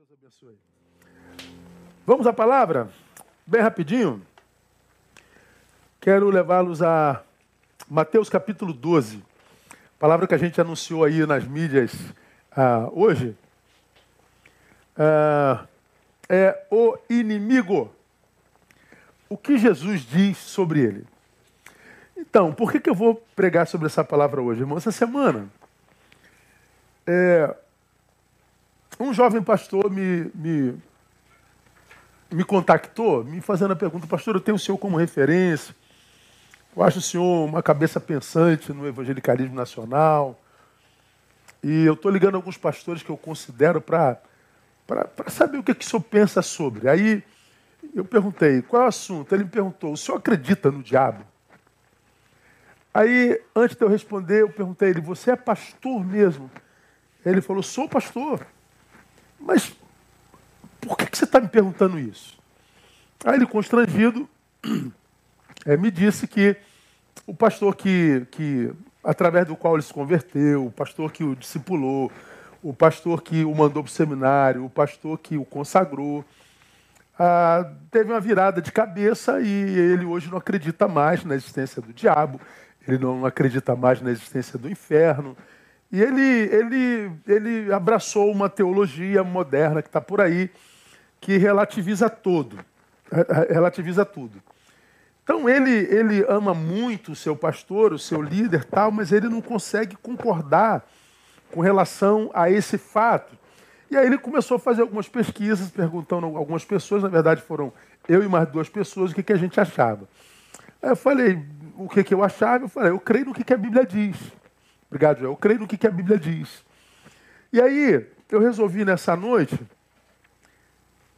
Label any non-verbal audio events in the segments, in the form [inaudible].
Deus abençoe. Vamos à palavra? Bem rapidinho. Quero levá-los a Mateus capítulo 12. Palavra que a gente anunciou aí nas mídias ah, hoje. Ah, é o inimigo. O que Jesus diz sobre ele? Então, por que, que eu vou pregar sobre essa palavra hoje, irmão? Essa semana, é, um jovem pastor me, me, me contactou, me fazendo a pergunta, pastor, eu tenho o senhor como referência, eu acho o senhor uma cabeça pensante no evangelicalismo nacional, e eu estou ligando alguns pastores que eu considero para saber o que, que o senhor pensa sobre. Aí eu perguntei, qual é o assunto? Ele me perguntou, o senhor acredita no diabo? Aí, antes de eu responder, eu perguntei a ele, você é pastor mesmo? Ele falou, sou pastor. Mas por que, que você está me perguntando isso? Aí ele, constrangido, é, [clears throat] me disse que o pastor que, que, através do qual ele se converteu, o pastor que o discipulou, o pastor que o mandou para o seminário, o pastor que o consagrou, ah, teve uma virada de cabeça e ele hoje não acredita mais na existência do diabo, ele não acredita mais na existência do inferno, e ele, ele, ele abraçou uma teologia moderna que está por aí, que relativiza tudo. Relativiza tudo. Então ele, ele ama muito o seu pastor, o seu líder, tal, mas ele não consegue concordar com relação a esse fato. E aí ele começou a fazer algumas pesquisas, perguntando a algumas pessoas, na verdade foram eu e mais duas pessoas, o que, que a gente achava. Aí eu falei o que, que eu achava, eu falei, eu creio no que, que a Bíblia diz. Obrigado, Joel. Eu creio no que, a Bíblia diz. E aí, eu resolvi nessa noite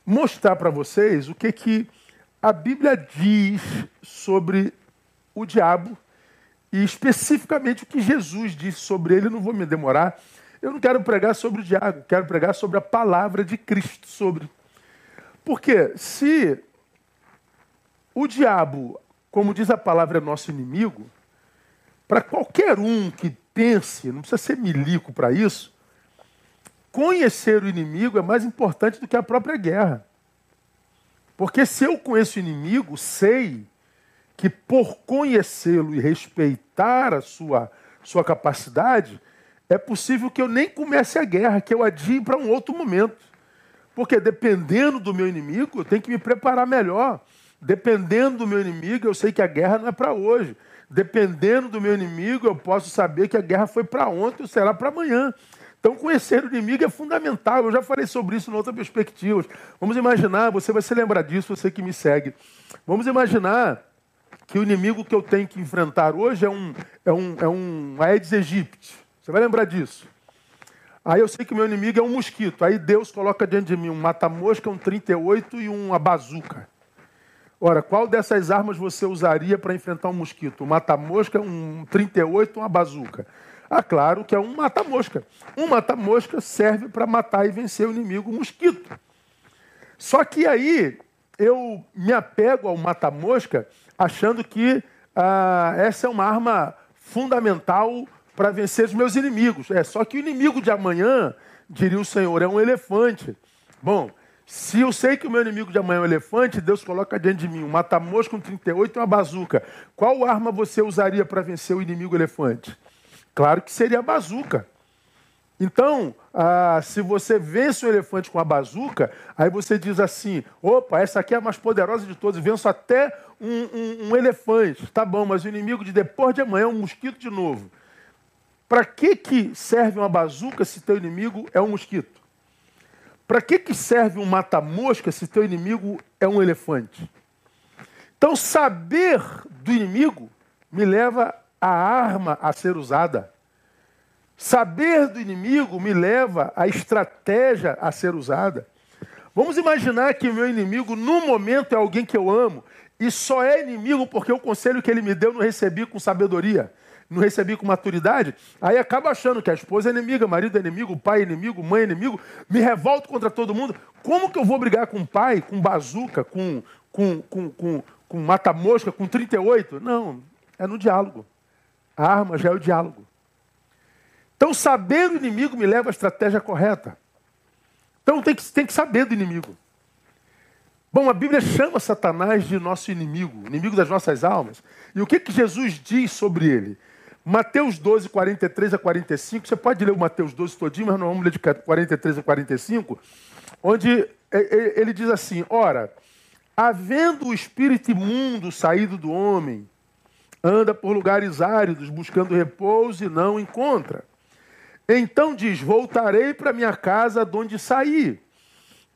mostrar para vocês o que, que a Bíblia diz sobre o diabo e especificamente o que Jesus disse sobre ele. Não vou me demorar. Eu não quero pregar sobre o diabo, quero pregar sobre a palavra de Cristo sobre. Porque se o diabo, como diz a palavra, é nosso inimigo, para qualquer um que pense, não precisa ser milico para isso, conhecer o inimigo é mais importante do que a própria guerra. Porque se eu conheço o inimigo, sei que por conhecê-lo e respeitar a sua, sua capacidade, é possível que eu nem comece a guerra, que eu adie para um outro momento. Porque dependendo do meu inimigo, eu tenho que me preparar melhor. Dependendo do meu inimigo, eu sei que a guerra não é para hoje. Dependendo do meu inimigo, eu posso saber que a guerra foi para ontem ou será para amanhã. Então, conhecer o inimigo é fundamental. Eu já falei sobre isso em outra perspectiva. Vamos imaginar, você vai se lembrar disso, você que me segue. Vamos imaginar que o inimigo que eu tenho que enfrentar hoje é um, é um, é um Aedes aegypti. Você vai lembrar disso. Aí eu sei que o meu inimigo é um mosquito. Aí Deus coloca diante de mim um mata-mosca, um 38 e uma bazuca. Ora, qual dessas armas você usaria para enfrentar um mosquito? Um mata-mosca, um 38, uma bazuca? Ah, claro que é um mata-mosca. Um mata-mosca serve para matar e vencer o inimigo, o mosquito. Só que aí eu me apego ao mata-mosca achando que ah, essa é uma arma fundamental para vencer os meus inimigos. É só que o inimigo de amanhã, diria o Senhor, é um elefante. Bom, se eu sei que o meu inimigo de amanhã é um elefante, Deus coloca diante de mim um mata-mosca, um 38 e uma bazuca. Qual arma você usaria para vencer o inimigo elefante? Claro que seria a bazuca. Então, ah, se você vence o elefante com a bazuca, aí você diz assim: opa, essa aqui é a mais poderosa de todas, venço até um, um, um elefante. Tá bom, mas o inimigo de depois de amanhã é um mosquito de novo. Para que, que serve uma bazuca se teu inimigo é um mosquito? Para que, que serve um mata-mosca se teu inimigo é um elefante? Então, saber do inimigo me leva à arma a ser usada. Saber do inimigo me leva à estratégia a ser usada. Vamos imaginar que o meu inimigo, no momento, é alguém que eu amo, e só é inimigo porque o conselho que ele me deu não recebi com sabedoria não recebi com maturidade, aí acaba achando que a esposa é inimiga, marido é inimigo, pai é inimigo, mãe é inimigo, me revolto contra todo mundo. Como que eu vou brigar com pai, com bazuca, com, com, com, com, com mata-mosca, com 38? Não, é no diálogo. A arma já é o diálogo. Então, saber o inimigo me leva à estratégia correta. Então tem que, tem que saber do inimigo. Bom, a Bíblia chama Satanás de nosso inimigo, inimigo das nossas almas. E o que, que Jesus diz sobre ele? Mateus 12, 43 a 45, você pode ler o Mateus 12 todinho, mas não vamos ler de 43 a 45, onde ele diz assim, ora, havendo o espírito imundo saído do homem, anda por lugares áridos, buscando repouso e não encontra. Então diz, voltarei para minha casa de onde saí.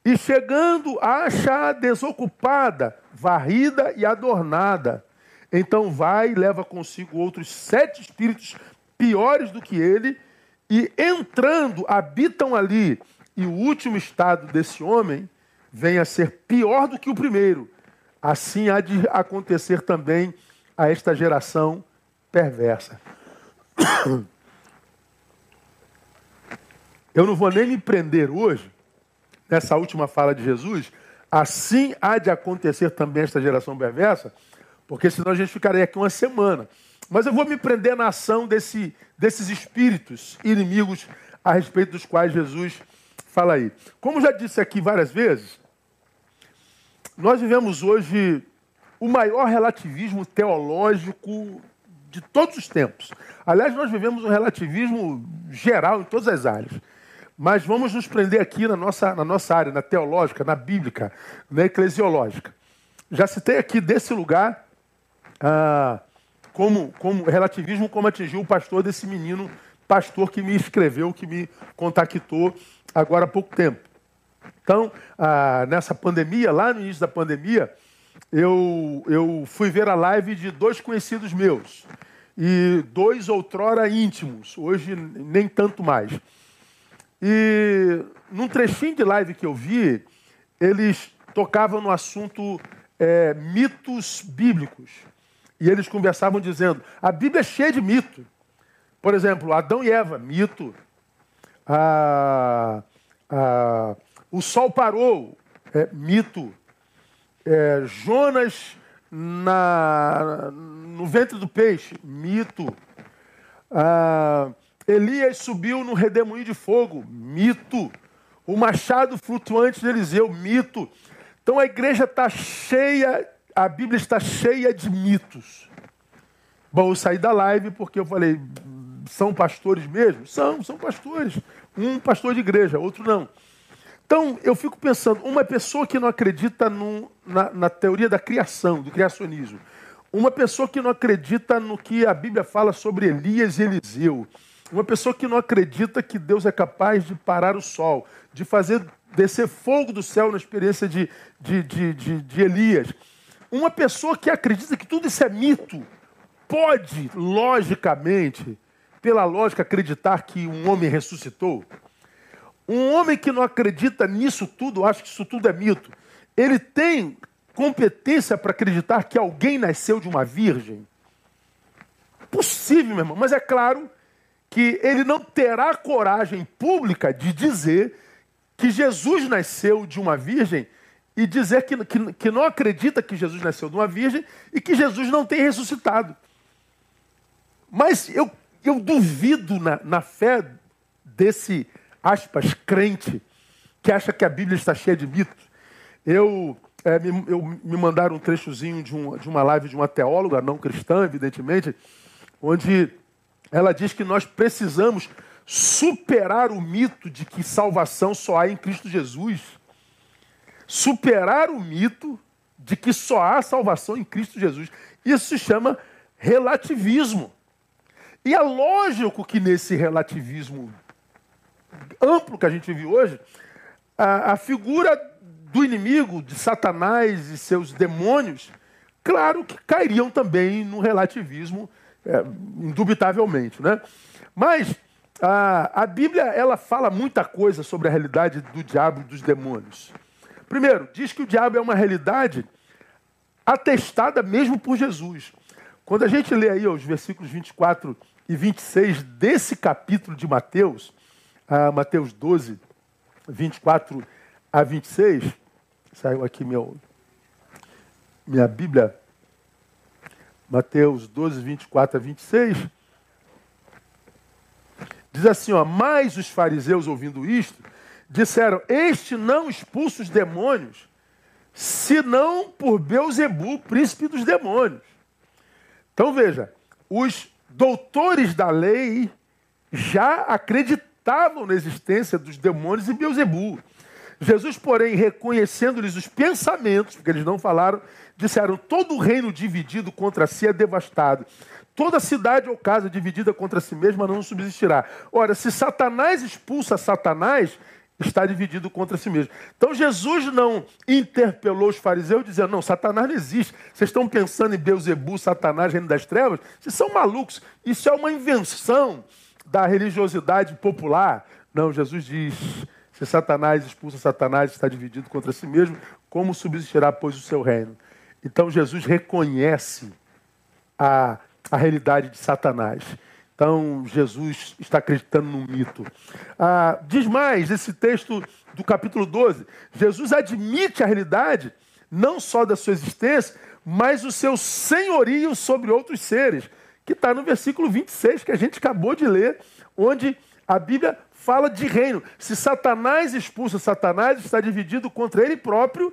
E chegando, acha desocupada, varrida e adornada. Então vai e leva consigo outros sete espíritos piores do que ele, e entrando, habitam ali. E o último estado desse homem vem a ser pior do que o primeiro. Assim há de acontecer também a esta geração perversa. Eu não vou nem me prender hoje nessa última fala de Jesus, assim há de acontecer também esta geração perversa, porque senão a gente ficaria aqui uma semana. Mas eu vou me prender na ação desse, desses espíritos inimigos a respeito dos quais Jesus fala aí. Como já disse aqui várias vezes, nós vivemos hoje o maior relativismo teológico de todos os tempos. Aliás, nós vivemos um relativismo geral em todas as áreas. Mas vamos nos prender aqui na nossa, na nossa área, na teológica, na bíblica, na eclesiológica. Já citei aqui desse lugar ah, como, como relativismo, como atingiu o pastor desse menino, pastor que me escreveu, que me contactou agora há pouco tempo. Então, ah, nessa pandemia, lá no início da pandemia, eu, eu fui ver a live de dois conhecidos meus. E dois outrora íntimos, hoje nem tanto mais. E num trechinho de live que eu vi, eles tocavam no assunto é, mitos bíblicos. E eles conversavam dizendo: a Bíblia é cheia de mito. Por exemplo, Adão e Eva, mito. Ah, ah, o sol parou, é, mito. É, Jonas na, no ventre do peixe, mito. Ah, Elias subiu no redemoinho de fogo, mito. O machado flutuante de Eliseu, mito. Então a igreja está cheia, a Bíblia está cheia de mitos. Bom, eu saí da live porque eu falei, são pastores mesmo? São, são pastores. Um pastor de igreja, outro não. Então, eu fico pensando, uma pessoa que não acredita na, na teoria da criação, do criacionismo, uma pessoa que não acredita no que a Bíblia fala sobre Elias e Eliseu, uma pessoa que não acredita que Deus é capaz de parar o sol, de fazer descer fogo do céu na experiência de, de, de, de, de Elias. Uma pessoa que acredita que tudo isso é mito, pode, logicamente, pela lógica, acreditar que um homem ressuscitou? Um homem que não acredita nisso tudo, acha que isso tudo é mito, ele tem competência para acreditar que alguém nasceu de uma virgem? Possível, meu irmão, mas é claro que ele não terá coragem pública de dizer que Jesus nasceu de uma virgem e dizer que, que, que, não acredita que Jesus nasceu de uma virgem e que Jesus não tem ressuscitado. Mas eu, eu duvido na, na fé desse, aspas, crente que acha que a Bíblia está cheia de mitos. Eu, é, me, eu, me mandaram um trechozinho de, um, de uma live de uma teóloga, não cristã, evidentemente, onde ela diz que nós precisamos superar o mito de que salvação só há em Cristo Jesus. Superar o mito de que só há salvação em Cristo Jesus. Isso se chama relativismo. E é lógico que nesse relativismo amplo que a gente vive hoje, a, a figura do inimigo, de Satanás e seus demônios, claro que cairiam também no relativismo é, indubitavelmente, né? Mas a, a Bíblia ela fala muita coisa sobre a realidade do diabo e dos demônios. Primeiro, diz que o diabo é uma realidade atestada mesmo por Jesus. Quando a gente lê aí os versículos 24 e 26 desse capítulo de Mateus, a Mateus 12, 24 a 26, saiu aqui meu, minha Bíblia Mateus 12, 24 a 26, diz assim: ó, Mas os fariseus, ouvindo isto, disseram: Este não expulsa os demônios, senão por Beuzebu, príncipe dos demônios. Então veja, os doutores da lei já acreditavam na existência dos demônios e Beuzebu. Jesus, porém, reconhecendo-lhes os pensamentos, porque eles não falaram, disseram: todo reino dividido contra si é devastado. Toda cidade ou casa dividida contra si mesma não subsistirá. Ora, se Satanás expulsa Satanás, está dividido contra si mesmo. Então Jesus não interpelou os fariseus dizendo: não, Satanás não existe. Vocês estão pensando em Beuzebu, Satanás, reino das trevas? Vocês são malucos. Isso é uma invenção da religiosidade popular. Não, Jesus diz: se Satanás expulsa Satanás, está dividido contra si mesmo, como subsistirá, pois, o seu reino? Então Jesus reconhece a, a realidade de Satanás. Então Jesus está acreditando no mito. Ah, diz mais esse texto do capítulo 12: Jesus admite a realidade não só da sua existência, mas o seu senhorio sobre outros seres, que está no versículo 26 que a gente acabou de ler, onde a Bíblia fala de reino. Se Satanás expulsa Satanás, está dividido contra ele próprio.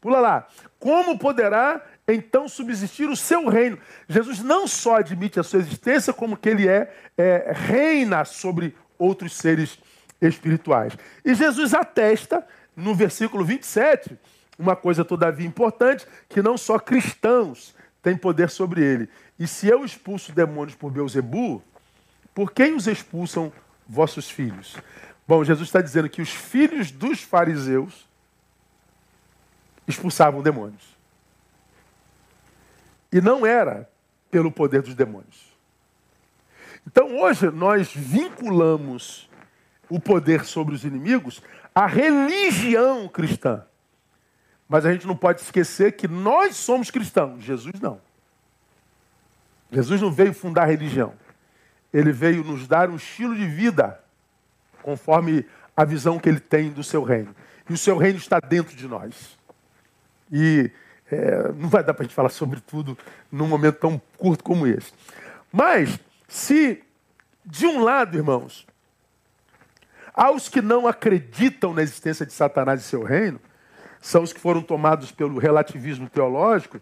Pula lá. Como poderá então subsistir o seu reino? Jesus não só admite a sua existência, como que ele é, é reina sobre outros seres espirituais. E Jesus atesta, no versículo 27, uma coisa todavia importante, que não só cristãos têm poder sobre ele. E se eu expulso demônios por Beuzebu, por quem os expulsam vossos filhos. Bom, Jesus está dizendo que os filhos dos fariseus expulsavam demônios. E não era pelo poder dos demônios. Então hoje nós vinculamos o poder sobre os inimigos à religião cristã. Mas a gente não pode esquecer que nós somos cristãos, Jesus não. Jesus não veio fundar religião. Ele veio nos dar um estilo de vida, conforme a visão que ele tem do seu reino. E o seu reino está dentro de nós. E é, não vai dar para a gente falar sobre tudo num momento tão curto como esse. Mas, se de um lado, irmãos, aos que não acreditam na existência de Satanás e seu reino, são os que foram tomados pelo relativismo teológico,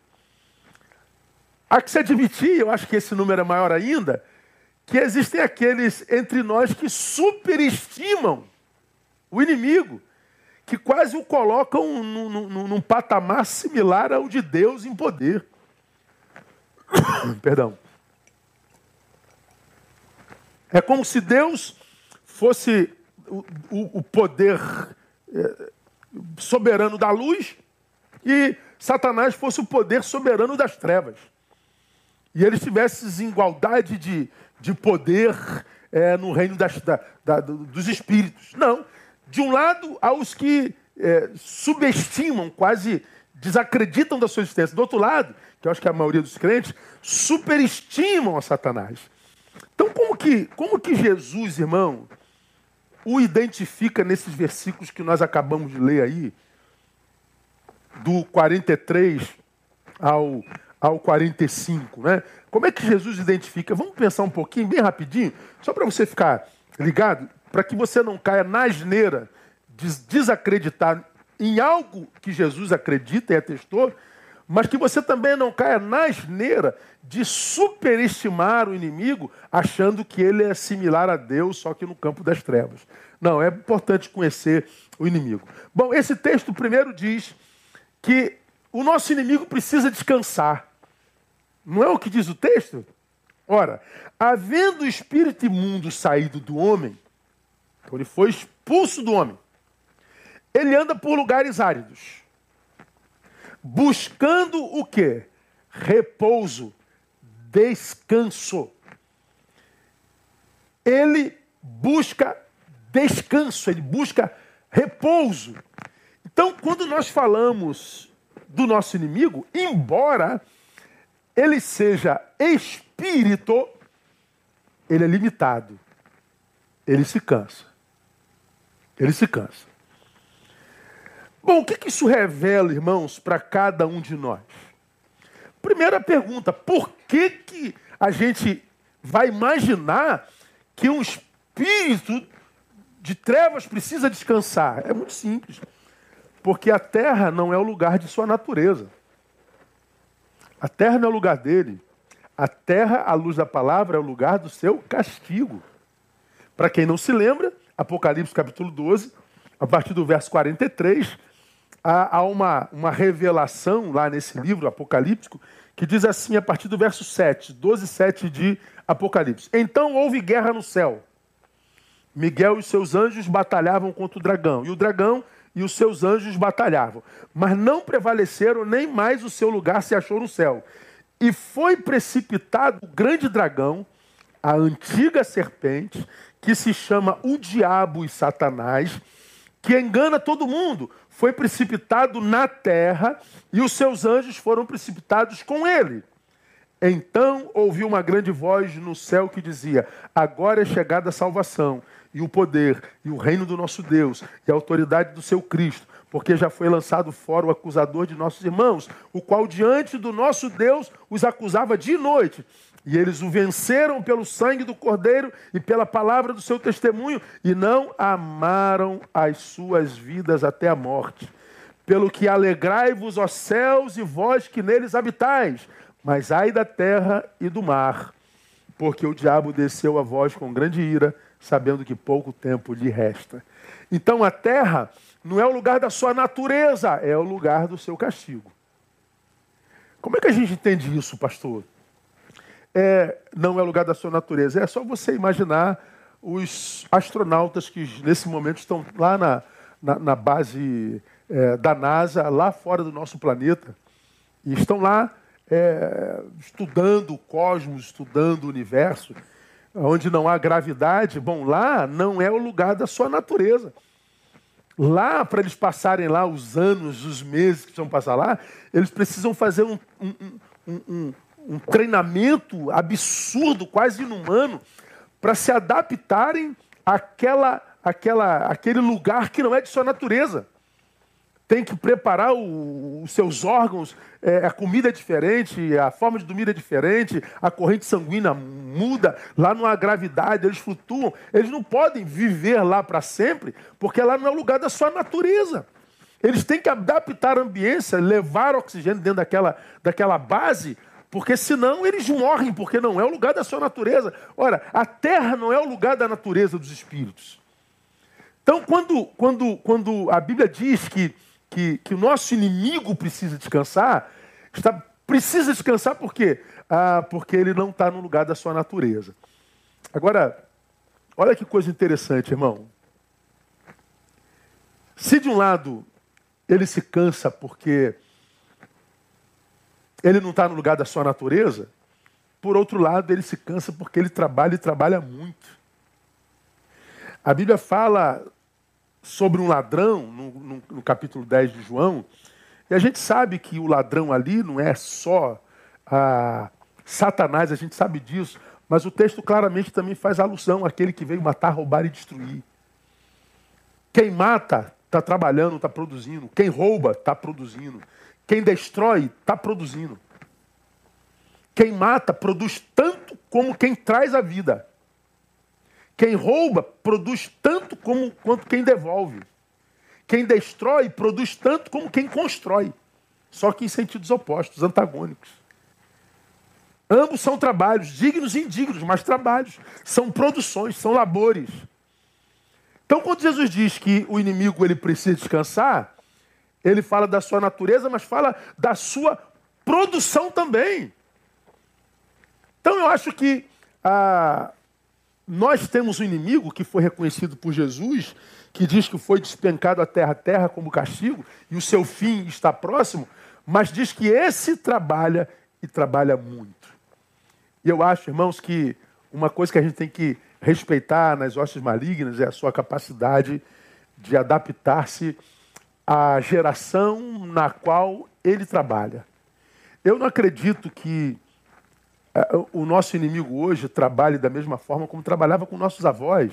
há que se admitir, eu acho que esse número é maior ainda, que existem aqueles entre nós que superestimam o inimigo, que quase o colocam num, num, num patamar similar ao de Deus em poder. [coughs] Perdão. É como se Deus fosse o, o, o poder é, soberano da luz e Satanás fosse o poder soberano das trevas. E eles tivessem igualdade de, de poder é, no reino das, da, da, dos espíritos. Não. De um lado, há os que é, subestimam, quase desacreditam da sua existência. Do outro lado, que eu acho que é a maioria dos crentes, superestimam a Satanás. Então, como que, como que Jesus, irmão, o identifica nesses versículos que nós acabamos de ler aí, do 43 ao, ao 45, né? Como é que Jesus identifica? Vamos pensar um pouquinho, bem rapidinho, só para você ficar ligado, para que você não caia na asneira de desacreditar em algo que Jesus acredita e atestou, mas que você também não caia na asneira de superestimar o inimigo, achando que ele é similar a Deus, só que no campo das trevas. Não, é importante conhecer o inimigo. Bom, esse texto primeiro diz que o nosso inimigo precisa descansar. Não é o que diz o texto? Ora, havendo o espírito imundo saído do homem, então ele foi expulso do homem, ele anda por lugares áridos, buscando o quê? Repouso, descanso. Ele busca descanso, ele busca repouso. Então, quando nós falamos do nosso inimigo, embora ele seja espírito, ele é limitado. Ele se cansa. Ele se cansa. Bom, o que, que isso revela, irmãos, para cada um de nós? Primeira pergunta: por que, que a gente vai imaginar que um espírito de trevas precisa descansar? É muito simples. Porque a terra não é o lugar de sua natureza. A terra não é o lugar dele. A terra, à luz da palavra, é o lugar do seu castigo. Para quem não se lembra, Apocalipse capítulo 12, a partir do verso 43, há, uma, uma revelação lá nesse livro apocalíptico que diz assim, a partir do verso 7, 12, 7 de Apocalipse. Então houve guerra no céu. Miguel e seus anjos batalhavam contra o dragão. E o dragão e os seus anjos batalhavam. Mas não prevaleceram, nem mais o seu lugar se achou no céu. E foi precipitado o grande dragão, a antiga serpente, que se chama o diabo e Satanás, que engana todo mundo. Foi precipitado na terra e os seus anjos foram precipitados com ele. Então ouviu uma grande voz no céu que dizia: Agora é chegada a salvação, e o poder, e o reino do nosso Deus, e a autoridade do seu Cristo, porque já foi lançado fora o acusador de nossos irmãos, o qual diante do nosso Deus os acusava de noite. E eles o venceram pelo sangue do Cordeiro e pela palavra do seu testemunho, e não amaram as suas vidas até a morte. Pelo que alegrai-vos, ó céus, e vós que neles habitais, mas ai da terra e do mar, porque o diabo desceu a vós com grande ira, sabendo que pouco tempo lhe resta. Então a terra não é o lugar da sua natureza, é o lugar do seu castigo. Como é que a gente entende isso, pastor? É, não é lugar da sua natureza. É só você imaginar os astronautas que nesse momento estão lá na, na, na base é, da NASA, lá fora do nosso planeta, e estão lá é, estudando o cosmos, estudando o universo, onde não há gravidade. Bom, lá não é o lugar da sua natureza. Lá, para eles passarem lá os anos, os meses que vão passar lá, eles precisam fazer um, um, um, um treinamento absurdo, quase inumano, para se adaptarem àquela, àquela, àquele lugar que não é de sua natureza tem que preparar o, os seus órgãos, é, a comida é diferente, a forma de dormir é diferente, a corrente sanguínea muda, lá não há gravidade, eles flutuam. Eles não podem viver lá para sempre, porque lá não é o lugar da sua natureza. Eles têm que adaptar a ambiência, levar oxigênio dentro daquela, daquela base, porque senão eles morrem, porque não é o lugar da sua natureza. Ora, a terra não é o lugar da natureza dos espíritos. Então, quando, quando, quando a Bíblia diz que que, que o nosso inimigo precisa descansar, está, precisa descansar por quê? Ah, porque ele não está no lugar da sua natureza. Agora, olha que coisa interessante, irmão. Se de um lado ele se cansa porque ele não está no lugar da sua natureza, por outro lado, ele se cansa porque ele trabalha e trabalha muito. A Bíblia fala sobre um ladrão, no, no, no, capítulo 10 de João, e a gente sabe que o ladrão ali não é só ah, Satanás, a gente sabe disso, mas o texto claramente também faz alusão àquele que veio matar, roubar e destruir. Quem mata está trabalhando, está produzindo. Quem rouba está produzindo. Quem destrói está produzindo. Quem mata produz tanto como quem traz a vida. Quem rouba produz tanto como quanto quem devolve. Quem destrói produz tanto como quem constrói. Só que em sentidos opostos, antagônicos. Ambos são trabalhos, dignos e indignos, mas trabalhos. São produções, são labores. Então, quando Jesus diz que o inimigo ele precisa descansar, ele fala da sua natureza, mas fala da sua produção também. Então, eu acho que a, nós temos um inimigo que foi reconhecido por Jesus, que diz que foi despencado a terra a terra como castigo, e o seu fim está próximo, mas diz que esse trabalha e trabalha muito. E eu acho, irmãos, que uma coisa que a gente tem que respeitar nas hostes malignas é a sua capacidade de adaptar-se à geração na qual ele trabalha. Eu não acredito que é, o nosso inimigo hoje trabalha da mesma forma como trabalhava com nossos avós.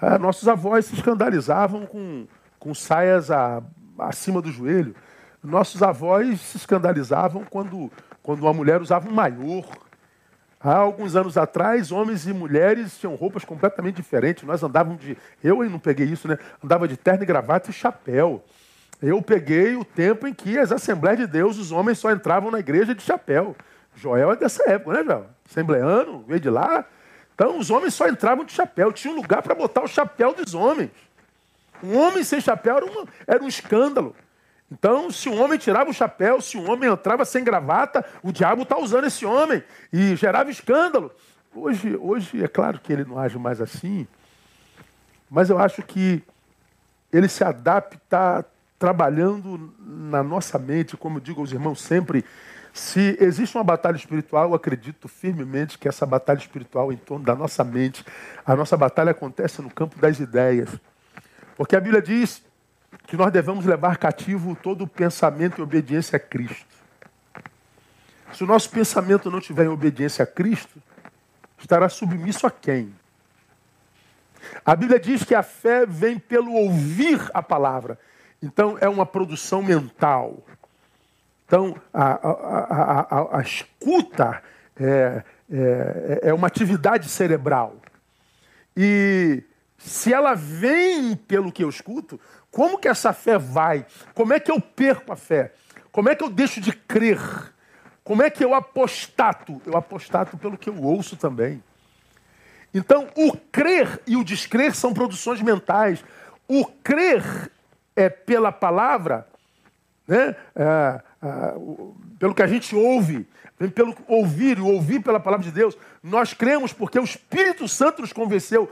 É, nossos avós se escandalizavam com, com saias a, acima do joelho. Nossos avós se escandalizavam quando, quando uma mulher usava um maior. Há alguns anos atrás, homens e mulheres tinham roupas completamente diferentes. Nós andávamos de. Eu não peguei isso, né? Andava de terno e gravata e chapéu. Eu peguei o tempo em que as Assembleias de Deus, os homens só entravam na igreja de chapéu. Joel é dessa época, né, Joel? Assembleano, veio de lá. Então, os homens só entravam de chapéu. Tinha um lugar para botar o chapéu dos homens. Um homem sem chapéu era, uma, era um escândalo. Então, se um homem tirava o chapéu, se um homem entrava sem gravata, o diabo está usando esse homem e gerava escândalo. Hoje, hoje, é claro que ele não age mais assim, mas eu acho que ele se adapta trabalhando na nossa mente, como digo aos irmãos sempre, se existe uma batalha espiritual, eu acredito firmemente que essa batalha espiritual em torno da nossa mente, a nossa batalha acontece no campo das ideias. Porque a Bíblia diz que nós devemos levar cativo todo o pensamento em obediência a Cristo. Se o nosso pensamento não estiver em obediência a Cristo, estará submisso a quem? A Bíblia diz que a fé vem pelo ouvir a palavra. Então é uma produção mental. Então a, a, a, a escuta é, é, é uma atividade cerebral. E se ela vem pelo que eu escuto, como que essa fé vai? Como é que eu perco a fé? Como é que eu deixo de crer? Como é que eu apostato? Eu apostato pelo que eu ouço também. Então, o crer e o descrer são produções mentais. O crer é pela palavra, né? É, é, pelo que a gente ouve, pelo ouvir e ouvir pela palavra de Deus. Nós cremos porque o Espírito Santo nos convenceu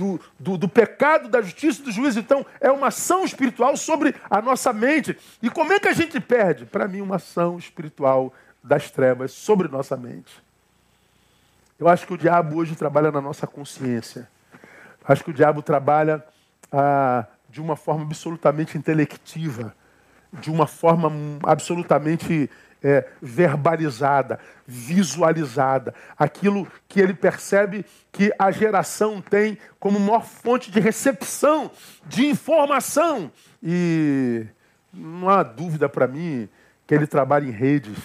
do, do, do, pecado, da justiça e do juízo. Então, é uma ação espiritual sobre a nossa mente. E como é que a gente perde? Para mim, uma ação espiritual das trevas sobre nossa mente. Eu acho que o diabo hoje trabalha na nossa consciência. Acho que o diabo trabalha ah, de uma forma absolutamente intelectiva, de uma forma absolutamente é, verbalizada, visualizada, aquilo que ele percebe que a geração tem como maior fonte de recepção, de informação. E não há dúvida para mim que ele trabalha em redes,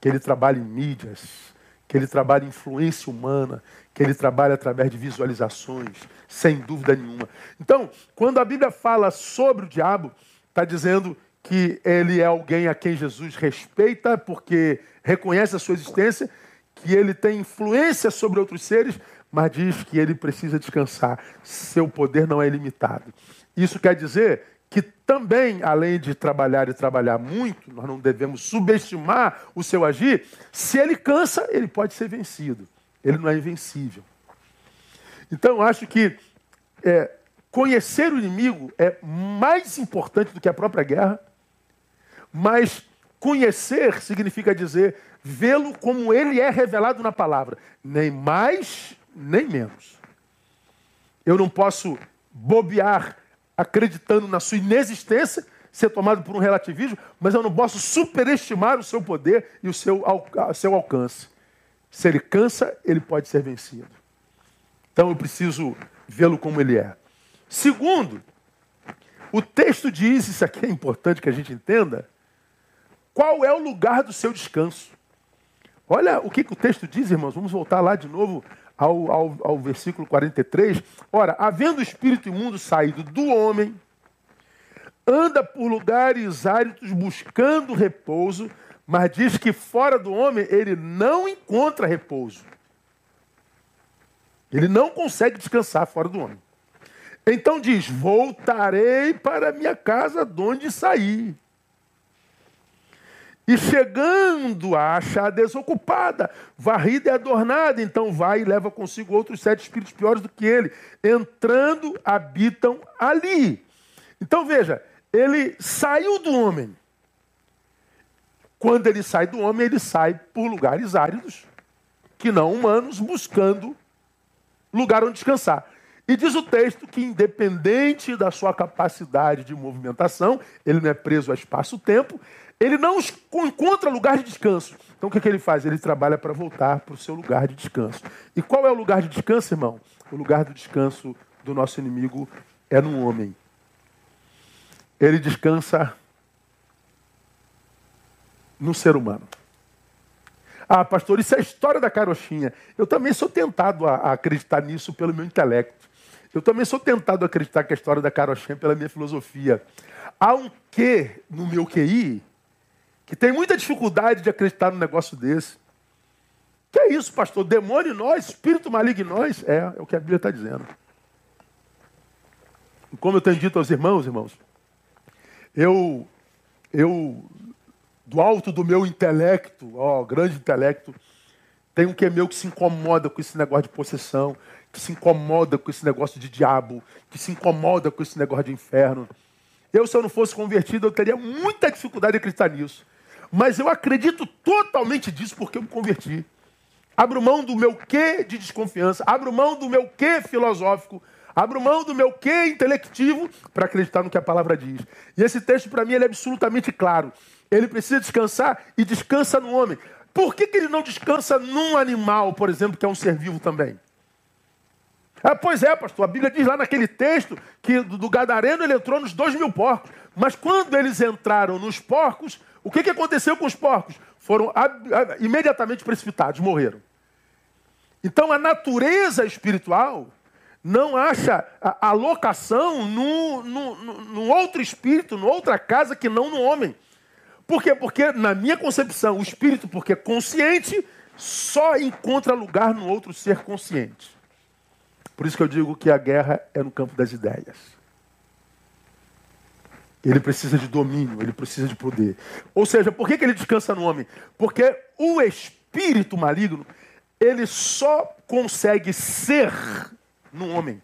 que ele trabalha em mídias, que ele trabalha em influência humana, que ele trabalha através de visualizações, sem dúvida nenhuma. Então, quando a Bíblia fala sobre o diabo, está dizendo que ele é alguém a quem Jesus respeita, porque reconhece a sua existência, que ele tem influência sobre outros seres, mas diz que ele precisa descansar. Seu poder não é ilimitado. Isso quer dizer que também, além de trabalhar e trabalhar muito, nós não devemos subestimar o seu agir. Se ele cansa, ele pode ser vencido. Ele não é invencível. Então, acho que é, conhecer o inimigo é mais importante do que a própria guerra, mas conhecer significa dizer vê-lo como ele é revelado na palavra, nem mais, nem menos. Eu não posso bobear acreditando na sua inexistência, ser tomado por um relativismo, mas eu não posso superestimar o seu poder e o seu, seu alcance. Se ele cansa, ele pode ser vencido. Então eu preciso vê-lo como ele é. Segundo, o texto diz, isso aqui é importante que a gente entenda, qual é o lugar do seu descanso. Olha o que, que o texto diz, irmãos. Vamos voltar lá de novo ao, ao, ao versículo 43. Ora, havendo o espírito imundo saído do homem, anda por lugares áridos buscando repouso, mas diz que fora do homem ele não encontra repouso. Ele não consegue descansar fora do homem. Então diz: Voltarei para minha casa de onde saí. E chegando a achar desocupada, varrida e adornada, então vai e leva consigo outros sete espíritos piores do que ele. Entrando, habitam ali. Então veja, ele saiu do homem. Quando ele sai do homem, ele sai por lugares áridos, que não humanos, buscando lugar onde descansar. E diz o texto que, independente da sua capacidade de movimentação, ele não é preso a espaço-tempo, ele não encontra lugar de descanso. Então o que, que ele faz? Ele trabalha para voltar para o seu lugar de descanso. E qual é o lugar de descanso, irmão? O lugar do descanso do nosso inimigo é no homem. Ele descansa no ser humano. Ah, pastor, isso é a história da carochinha. Eu também sou tentado a, a acreditar nisso pelo meu intelecto. Eu também sou tentado a acreditar que a história da carochinha é pela minha filosofia. Há um quê no meu QI que tem muita dificuldade de acreditar num negócio desse. Que é isso, pastor? Demônio em nós, espírito maligno nós? É, é o que a Bíblia está dizendo. Como eu tenho dito aos irmãos, irmãos, eu, eu do alto do meu intelecto, ó, grande intelecto, tem um que é meu que se incomoda com esse negócio de possessão, que se incomoda com esse negócio de diabo, que se incomoda com esse negócio de inferno. Eu, se eu não fosse convertido, eu teria muita dificuldade de acreditar nisso. Mas eu acredito totalmente disso porque eu me converti. Abro mão do meu quê de desconfiança, abro mão do meu quê filosófico, abro mão do meu quê intelectivo para acreditar no que a palavra diz. E esse texto, para mim, ele é absolutamente claro. Ele precisa descansar e descansa no homem. Por que, que ele não descansa num animal, por exemplo, que é um ser vivo também? Ah, pois é, pastor, a Bíblia diz lá naquele texto que do Gadareno ele entrou nos dois mil porcos. Mas quando eles entraram nos porcos, o que, que aconteceu com os porcos? Foram imediatamente precipitados, morreram. Então a natureza espiritual não acha alocação num, num, outro espírito, numa outra casa que não no homem. Por quê? Porque, na minha concepção, o espírito, porque é consciente, só encontra lugar no outro ser consciente. Por isso que eu digo que a guerra é no campo das ideias. Ele precisa de domínio, ele precisa de poder. Ou seja, por que, que ele descansa no homem? Porque o espírito maligno, ele só consegue ser no homem.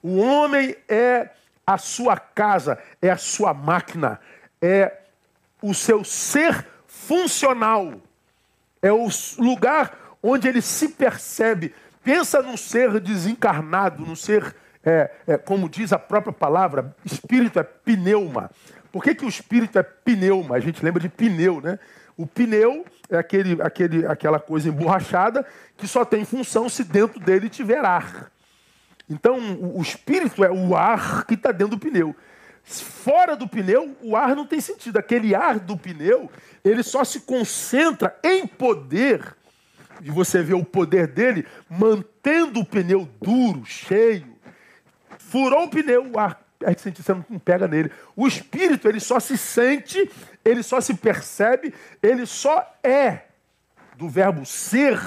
O homem é a sua casa, é a sua máquina, é o seu ser funcional. É o lugar onde ele se percebe. Pensa num ser desencarnado, num ser, é, é, como diz a própria palavra, espírito é pneuma. Por que, que o espírito é pneuma? A gente lembra de pneu, né? O pneu é aquele, aquele, aquela coisa emborrachada que só tem função se dentro dele tiver ar. Então, o espírito é o ar que está dentro do pneu. Fora do pneu, o ar não tem sentido. Aquele ar do pneu, ele só se concentra em poder. E você vê o poder dele mantendo o pneu duro, cheio. Furou o pneu, o ar a gente sente, você não pega nele. O espírito, ele só se sente, ele só se percebe, ele só é do verbo ser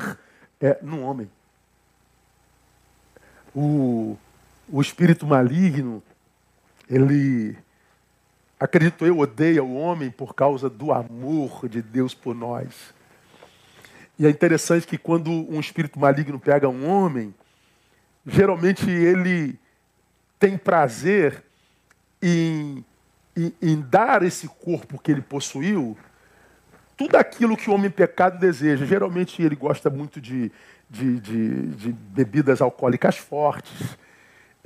é, no homem. O, o espírito maligno, ele, acredito eu, odeia o homem por causa do amor de Deus por nós. E é interessante que quando um espírito maligno pega um homem, geralmente ele tem prazer em, em, em, dar esse corpo que ele possuiu tudo aquilo que o homem pecado deseja. Geralmente ele gosta muito de, de, de, de bebidas alcoólicas fortes,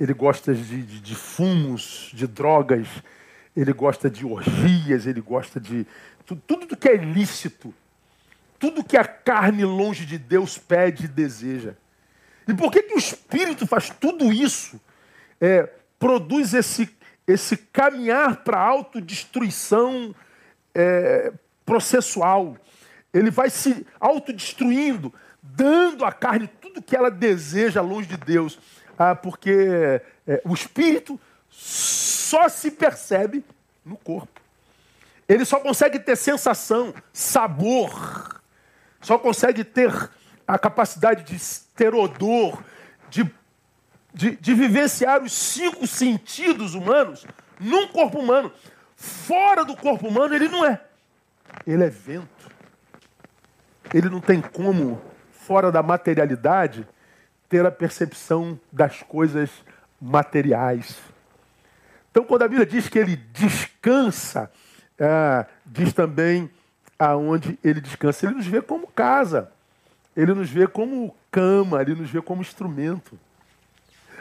ele gosta de, fumos, de drogas, ele gosta de orgias, ele gosta de tudo, tudo que é ilícito, tudo que a carne longe de Deus pede e deseja. E por que, que o Espírito faz tudo isso? É, produz esse, esse caminhar para a autodestruição é, processual. Ele vai se autodestruindo, dando à carne tudo que ela deseja longe de Deus ah, porque é, o espírito só se percebe no corpo. Ele só consegue ter sensação, sabor, só consegue ter a capacidade de ter odor, de, de, de vivenciar os cinco sentidos humanos num corpo humano. Fora do corpo humano, ele não é. Ele é vento. Ele não tem como, fora da materialidade, ter a percepção das coisas materiais. Então, quando a Bíblia diz que ele descansa, é, diz também aonde ele descansa. Ele nos vê como casa, ele nos vê como cama, ele nos vê como instrumento.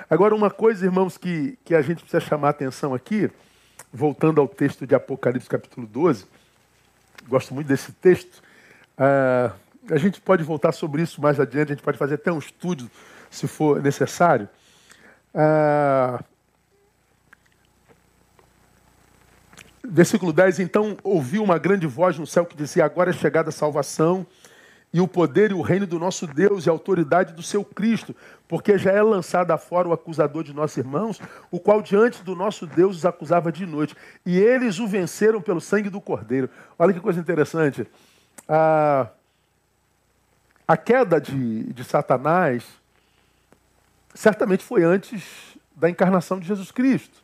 Agora, uma coisa, irmãos, que, que a gente precisa chamar a atenção aqui, voltando ao texto de Apocalipse, capítulo 12, gosto muito desse texto. Uh, a gente pode voltar sobre isso mais adiante, a gente pode fazer até um estudo se for necessário. Ah, versículo 10: Então ouvi uma grande voz no céu que dizia: Agora é chegada a salvação e o poder e o reino do nosso Deus e a autoridade do seu Cristo, porque já é lançado afora o acusador de nossos irmãos, o qual diante do nosso Deus os acusava de noite. E eles o venceram pelo sangue do Cordeiro. Olha que coisa interessante. A, a queda de, de Satanás certamente foi antes da encarnação de Jesus Cristo.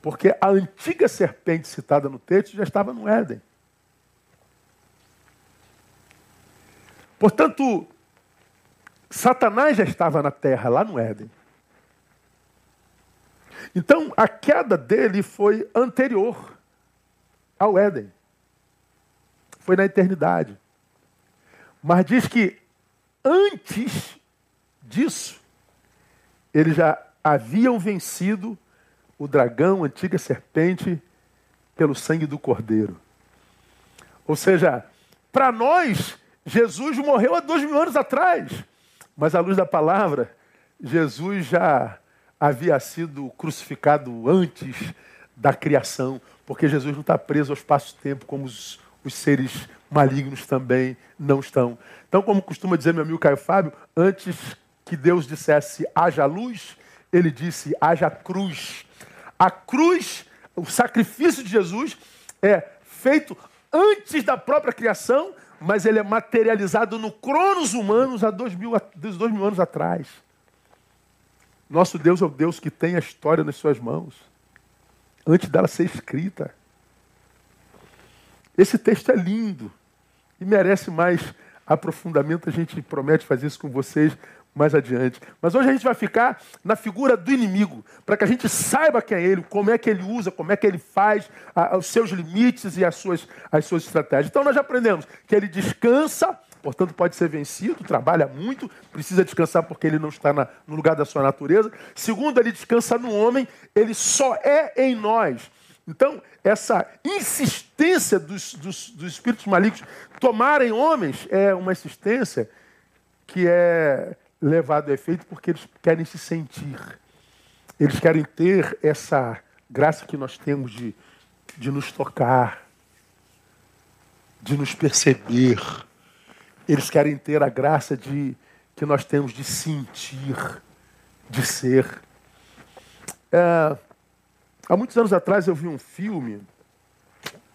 Porque a antiga serpente citada no texto já estava no Éden. Portanto, Satanás já estava na terra, lá no Éden. Então, a queda dele foi anterior ao Éden. Foi na eternidade. Mas diz que antes disso, eles já haviam vencido o dragão, a antiga serpente, pelo sangue do cordeiro. Ou seja, para nós, Jesus morreu há dois mil anos atrás, mas à luz da palavra, Jesus já havia sido crucificado antes da criação, porque Jesus não está preso ao espaço-tempo como os, os seres malignos também não estão. Então, como costuma dizer meu amigo Caio Fábio, antes que Deus dissesse haja luz, ele disse haja cruz. A cruz, o sacrifício de Jesus, é feito antes da própria criação, mas ele é materializado no cronos humanos há dois mil, dois mil anos atrás. Nosso Deus é o Deus que tem a história nas suas mãos, antes dela ser escrita. Esse texto é lindo e merece mais aprofundamento. A gente promete fazer isso com vocês mais adiante. Mas hoje a gente vai ficar na figura do inimigo, para que a gente saiba quem é ele, como é que ele usa, como é que ele faz, a, os seus limites e as suas, as suas estratégias. Então nós já aprendemos que ele descansa, portanto pode ser vencido, trabalha muito, precisa descansar porque ele não está na, no lugar da sua natureza. Segundo, ele descansa no homem, ele só é em nós. Então, essa insistência dos, dos, dos espíritos malignos tomarem homens é uma insistência que é levado a efeito porque eles querem se sentir. Eles querem ter essa graça que nós temos de, de nos tocar, de nos perceber. Eles querem ter a graça de que nós temos de sentir, de ser. É, há muitos anos atrás eu vi um filme.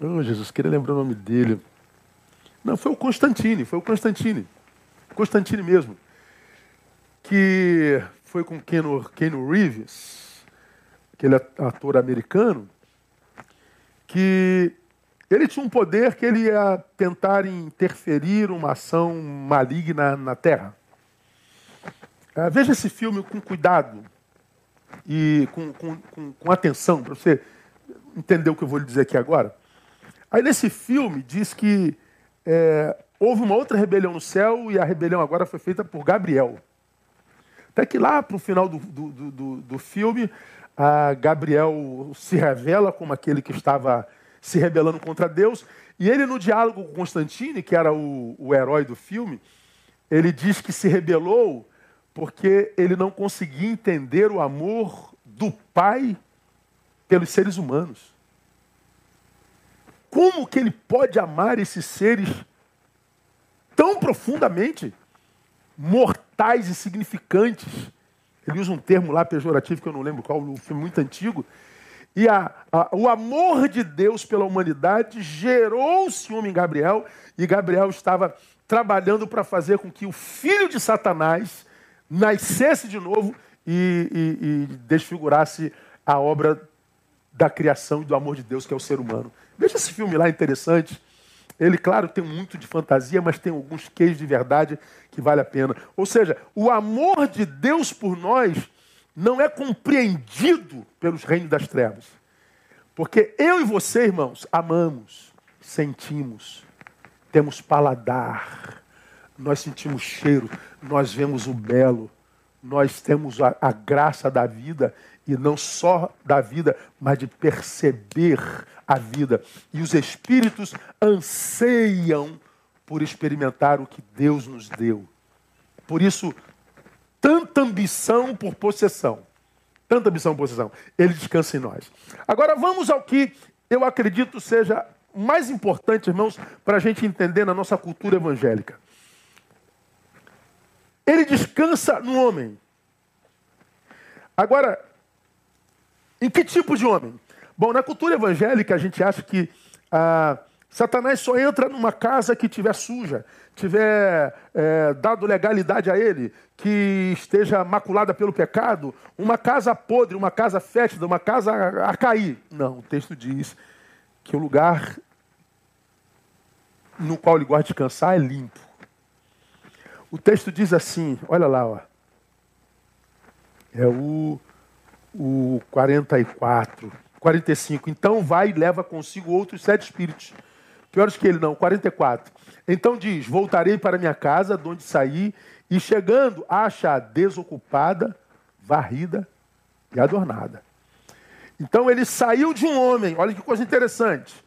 Oh, Jesus, queria lembrar o nome dele. Não, foi o Constantine, foi o Constantine. Constantine mesmo que foi com Keanu, Keanu Reeves, aquele ator americano, que ele tinha um poder que ele ia tentar interferir uma ação maligna na Terra. Uh, veja esse filme com cuidado e com, com, com, com atenção, para você entender o que eu vou lhe dizer aqui agora. Aí nesse filme diz que é, houve uma outra rebelião no céu e a rebelião agora foi feita por Gabriel. Até que lá para o final do, do, do, do filme, Gabriel se revela como aquele que estava se rebelando contra Deus. E ele, no diálogo com Constantine, que era o, o herói do filme, ele diz que se rebelou porque ele não conseguia entender o amor do Pai pelos seres humanos. Como que ele pode amar esses seres tão profundamente? mortais e significantes. Ele usa um termo lá pejorativo que eu não lembro qual, um filme muito antigo. E a, a, o amor de Deus pela humanidade gerou ciúme em Gabriel, e Gabriel estava trabalhando para fazer com que o filho de Satanás nascesse de novo e, e, e desfigurasse a obra da criação e do amor de Deus, que é o ser humano. Veja esse filme lá interessante. Ele, claro, tem muito de fantasia, mas tem alguns queijos de verdade que vale a pena. Ou seja, o amor de Deus por nós não é compreendido pelos reinos das trevas. Porque eu e você, irmãos, amamos, sentimos, temos paladar, nós sentimos cheiro, nós vemos o belo, nós temos a, a graça da vida e não só da vida, mas de perceber a vida. E os espíritos anseiam por experimentar o que Deus nos deu. Por isso, tanta ambição por possessão. Tanta ambição por possessão. Ele descansa em nós. Agora vamos ao que eu acredito seja mais importante, irmãos, para a gente entender na nossa cultura evangélica. ele descansa no homem. Agora, em que tipo de homem? Bom, na cultura evangélica a gente acha que ah, Satanás só entra numa casa que tiver suja, tiver é, dado legalidade a ele, que esteja maculada pelo pecado, uma casa podre, uma casa fétida, uma casa a, cair. Não, o texto diz que o lugar no qual ele gosta de descansar é limpo. O texto diz assim, olha lá, ó. É o, o 44, 45. Então vai e leva consigo outros sete espíritos. Piores que ele não, 44. Então diz: Voltarei para minha casa, de onde saí, e chegando, acha desocupada, varrida e adornada. Então ele saiu de um homem, olha que coisa interessante.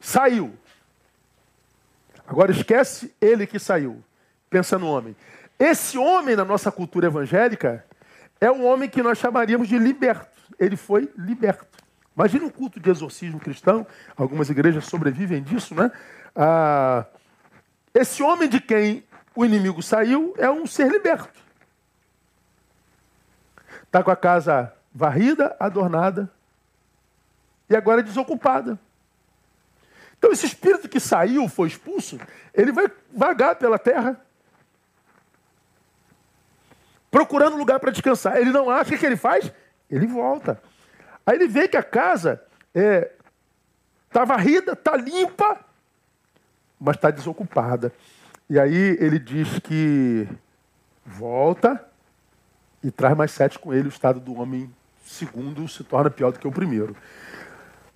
Saiu. Agora esquece ele que saiu. Pensa no homem. Esse homem, na nossa cultura evangélica, é um homem que nós chamaríamos de liberto. Ele foi liberto. Imagina um culto de exorcismo cristão, algumas igrejas sobrevivem disso, né? Ah, esse homem de quem o inimigo saiu é um ser liberto. Está com a casa varrida, adornada e agora desocupada. Então, esse espírito que saiu, foi expulso, ele vai vagar pela terra, procurando lugar para descansar. Ele não acha o que ele faz? Ele volta. Aí ele vê que a casa está é, tá varrida, está limpa, mas está desocupada. E aí ele diz que volta e traz mais sete com ele. O estado do homem segundo se torna pior do que o primeiro.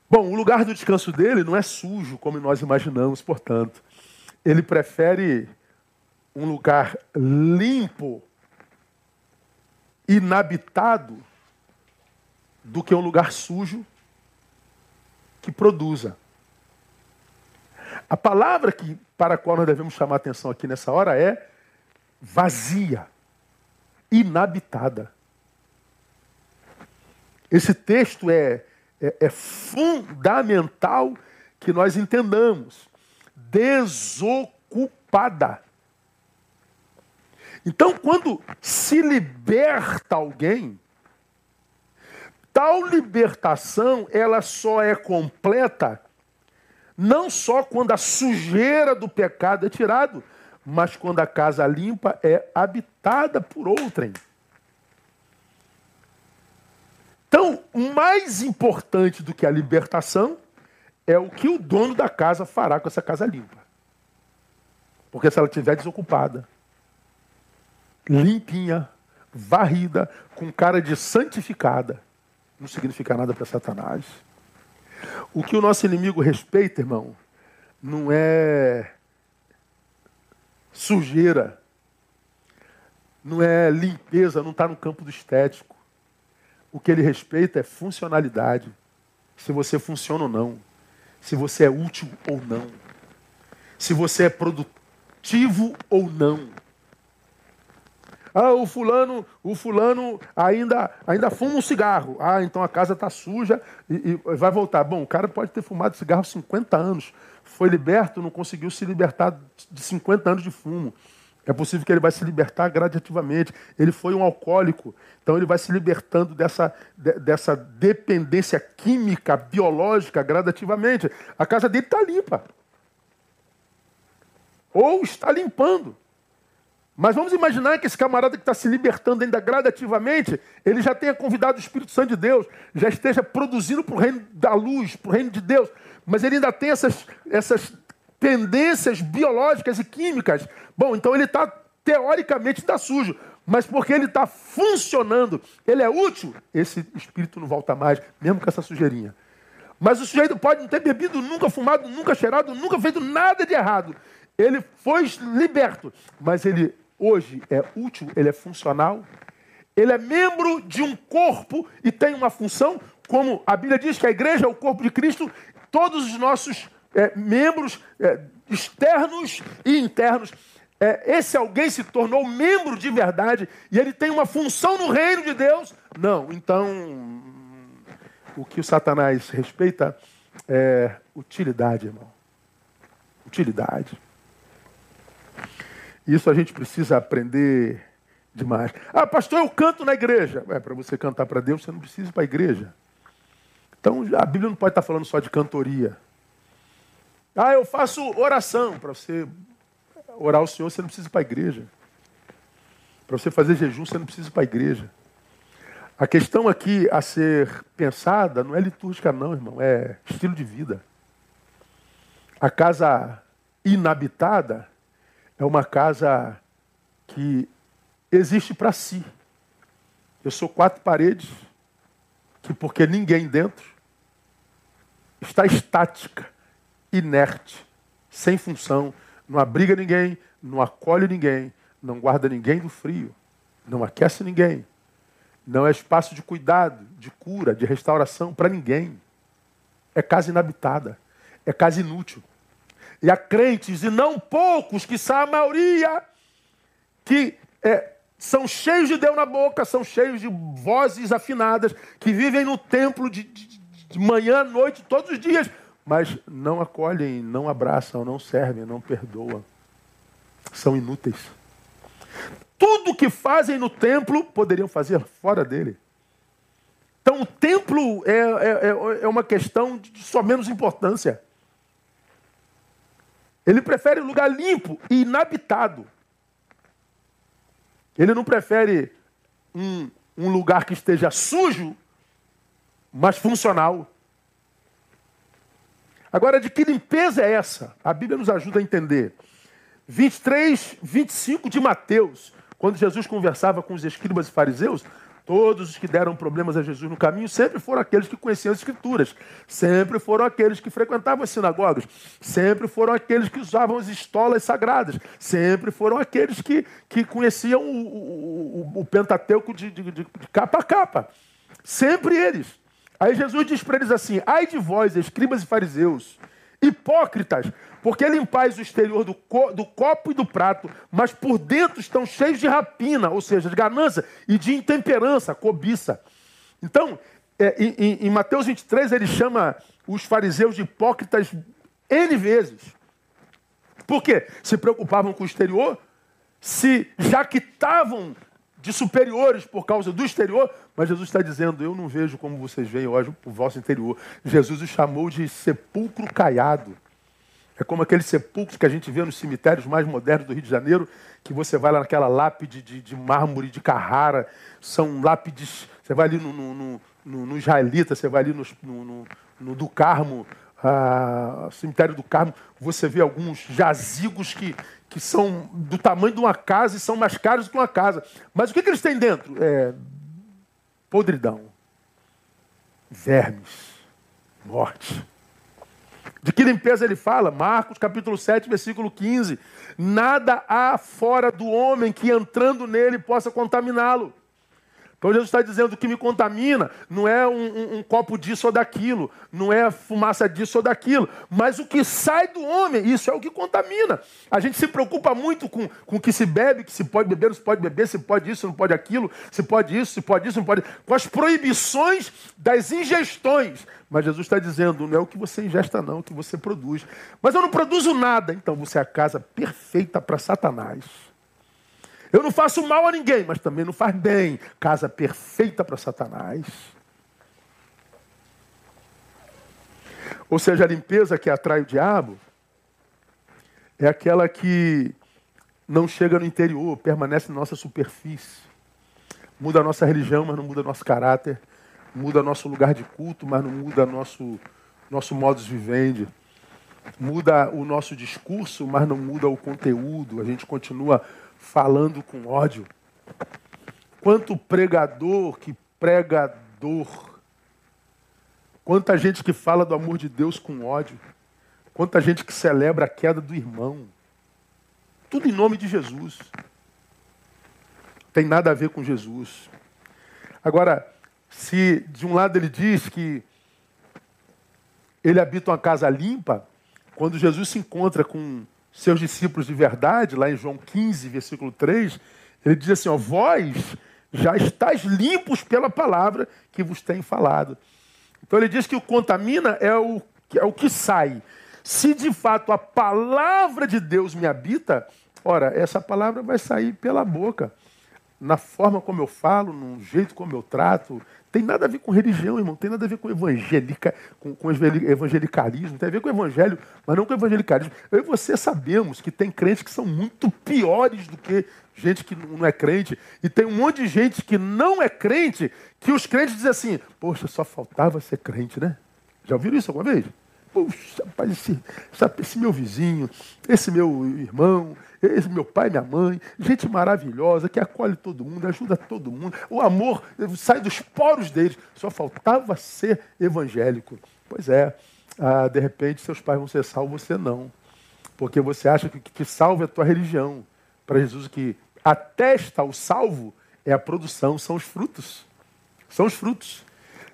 Bom, o lugar do descanso dele não é sujo, como nós imaginamos, portanto. Ele prefere um lugar limpo, inabitado, do que um lugar sujo que produza. A palavra que, para a qual nós devemos chamar atenção aqui nessa hora é vazia, inabitada. Esse texto é é, é fundamental que nós entendamos. Desocupada. Então, quando se liberta alguém, tal libertação ela só é completa não só quando a sujeira do pecado é tirado, mas quando a casa limpa é habitada por outrem. Então, mais importante do que a libertação é o que o dono da casa fará com essa casa limpa. Porque se ela estiver desocupada, limpinha, varrida, com cara de santificada, não significa nada para Satanás. O que o nosso inimigo respeita, irmão, não é sujeira, não é limpeza, não está no campo do estético. O que ele respeita é funcionalidade. Se você funciona ou não. Se você é útil ou não. Se você é produtivo ou não. Ah, o fulano, o fulano ainda, ainda fuma um cigarro. Ah, então a casa está suja e, e, vai voltar. Bom, o cara pode ter fumado cigarro há 50 anos. Foi liberto, não conseguiu se libertar de 50 anos de fumo. É possível que ele vai se libertar gradativamente. Ele foi um alcoólico, então ele vai se libertando dessa, dessa dependência química, biológica, gradativamente. A casa dele está limpa. Ou está limpando. Mas vamos imaginar que esse camarada que está se libertando ainda gradativamente, ele já tenha convidado o Espírito Santo de Deus, já esteja produzindo para o reino da luz, para o reino de Deus, mas ele ainda tem essas, essas tendências biológicas e químicas. Bom, então ele está, teoricamente, está sujo. Mas porque ele está funcionando, ele é útil, esse espírito não volta mais, mesmo com essa sujeirinha. Mas o sujeito pode não ter bebido, nunca fumado, nunca cheirado, nunca feito nada de errado. Ele foi liberto, mas ele hoje é útil, ele é funcional. Ele é membro de um corpo e tem uma função, como a Bíblia diz que a igreja é o corpo de Cristo, todos os nossos é, membros é, externos e internos. É, esse alguém se tornou membro de verdade e ele tem uma função no reino de Deus? Não. Então, o que o Satanás respeita é utilidade, irmão. Utilidade. Isso a gente precisa aprender demais. Ah, pastor, eu canto na igreja. É, para você cantar para Deus, você não precisa ir para a igreja. Então, a Bíblia não pode estar falando só de cantoria. Ah, eu faço oração. Para você orar ao Senhor, você não precisa ir para a igreja. Para você fazer jejum, você não precisa ir para a igreja. A questão aqui a ser pensada não é litúrgica, não, irmão, é estilo de vida. A casa inabitada é uma casa que existe para si. Eu sou quatro paredes que, porque ninguém dentro, está estática, inerte, sem função, não abriga ninguém, não acolhe ninguém, não guarda ninguém do frio, não aquece ninguém, não é espaço de cuidado, de cura, de restauração para ninguém. É casa inabitada, é casa inútil. E há crentes, e não poucos, que são a maioria, que é, são cheios de Deus na boca, são cheios de vozes afinadas, que vivem no templo de, de, de manhã, noite, todos os dias, mas não acolhem, não abraçam, não servem, não perdoam. São inúteis. Tudo que fazem no templo poderiam fazer fora dele. Então o templo é, é, é, é uma questão de só menos importância. Ele prefere lugar limpo e inabitado. Ele não prefere um, um lugar que esteja sujo, mas funcional. Agora, de que limpeza é essa? A Bíblia nos ajuda a entender. 23, 25 de Mateus, quando Jesus conversava com os escribas e fariseus, Todos os que deram problemas a Jesus no caminho sempre foram aqueles que conheciam as Escrituras, sempre foram aqueles que frequentavam as sinagogas, sempre foram aqueles que usavam as estolas sagradas, sempre foram aqueles que, que conheciam o, o, o Pentateuco de, de, de, capa a capa. Sempre eles. Aí Jesus diz para eles assim: ai de vós, escribas e fariseus, hipócritas, porque limpais o exterior do, co do copo e do prato, mas por dentro estão cheios de rapina, ou seja, de ganância e de intemperança, cobiça. Então, é, em, em Mateus 23, ele chama os fariseus de hipócritas N vezes. Por quê? Se preocupavam com o exterior, se jactavam de superiores por causa do exterior, mas Jesus está dizendo: Eu não vejo como vocês veem, eu olho o vosso interior. Jesus os chamou de sepulcro caiado. É como aqueles sepulcros que a gente vê nos cemitérios mais modernos do Rio de Janeiro, que você vai lá naquela lápide de, de mármore de Carrara, são lápides. Você vai ali no, no, no, no Israelita, você vai ali no, no, no do Carmo, ah, cemitério do Carmo, você vê alguns jazigos que, que são do tamanho de uma casa e são mais caros que uma casa. Mas o que, que eles têm dentro? É podridão, vermes, morte. De que limpeza ele fala? Marcos capítulo 7, versículo 15. Nada há fora do homem que entrando nele possa contaminá-lo. Então Jesus está dizendo que me contamina não é um, um, um, copo disso ou daquilo, não é fumaça disso ou daquilo, mas o que sai do homem, isso é o que contamina. A gente se preocupa muito com, com o que se bebe, que se pode beber, não se pode beber, se pode isso, não pode aquilo, se pode isso, se pode isso, não pode. Com as proibições das ingestões. Mas Jesus está dizendo, não é o que você ingesta, não, é o que você produz. Mas eu não produzo nada, então você é a casa perfeita para Satanás. Eu não faço mal a ninguém, mas também não faz bem. Casa perfeita para Satanás. Ou seja, a limpeza que atrai o diabo é aquela que não chega no interior, permanece na nossa superfície. Muda a nossa religião, mas não muda nosso caráter. Muda nosso lugar de culto, mas não muda nosso, nosso modus vivendi. Muda o nosso discurso, mas não muda o conteúdo. A gente continua falando com ódio. Quanto pregador que prega dor. Quanta gente que fala do amor de Deus com ódio. Quanta gente que celebra a queda do irmão. Tudo em nome de Jesus. Tem nada a ver com Jesus. Agora, se de um lado ele diz que ele habita uma casa limpa, quando Jesus se encontra com seus discípulos de verdade, lá em João 15, versículo 3, ele diz assim: ó, vós já estáis limpos pela palavra que vos tem falado. Então ele diz que o contamina é o, é o que sai. Se de fato a palavra de Deus me habita, Ora, essa palavra vai sair pela boca, na forma como eu falo, no jeito como eu trato. Tem nada a ver com religião, irmão. Tem nada a ver com, evangelica, com, com evangelicalismo. Tem a ver com evangelho, mas não com evangelicalismo. Eu e você sabemos que tem crentes que são muito piores do que gente que não é crente. E tem um monte de gente que não é crente, que os crentes dizem assim: Poxa, só faltava ser crente, né? Já ouviram isso alguma vez? Puxa, rapaz, esse, esse meu vizinho, esse meu irmão, esse meu pai, minha mãe, gente maravilhosa, que acolhe todo mundo, ajuda todo mundo. O amor sai dos poros deles. Só faltava ser evangélico. Pois é, ah, de repente seus pais vão ser salvos, você não. Porque você acha que o que te salva é a tua religião. Para Jesus, que atesta o salvo é a produção, são os frutos. São os frutos.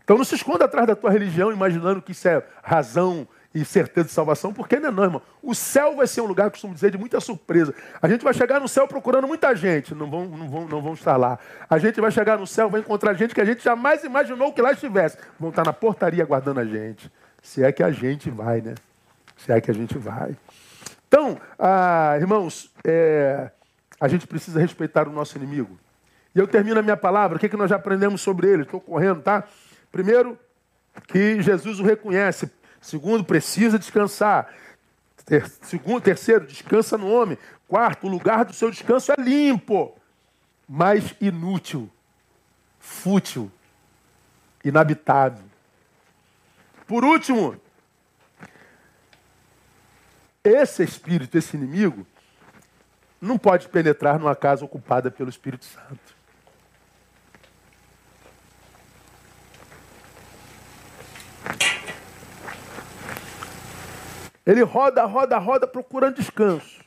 Então não se esconda atrás da tua religião, imaginando que isso é razão e certeza de salvação, porque não é não, irmão. O céu vai ser um lugar, costumo dizer, de muita surpresa. A gente vai chegar no céu procurando muita gente, não vão, não vão, não vão estar lá. A gente vai chegar no céu, vai encontrar gente que a gente jamais imaginou que lá estivesse. Vão estar na portaria aguardando a gente. Se é que a gente vai, né? Se é que a gente vai. Então, ah, irmãos, é, a gente precisa respeitar o nosso inimigo. E eu termino a minha palavra, o que, é que nós já aprendemos sobre ele? Estou correndo, tá? Primeiro, que Jesus o reconhece. Segundo, precisa descansar. Ter, segundo, terceiro, descansa no homem. Quarto, o lugar do seu descanso é limpo, mas inútil, fútil, inabitável. Por último, esse espírito, esse inimigo, não pode penetrar numa casa ocupada pelo Espírito Santo. Ele roda, roda, roda procurando descanso.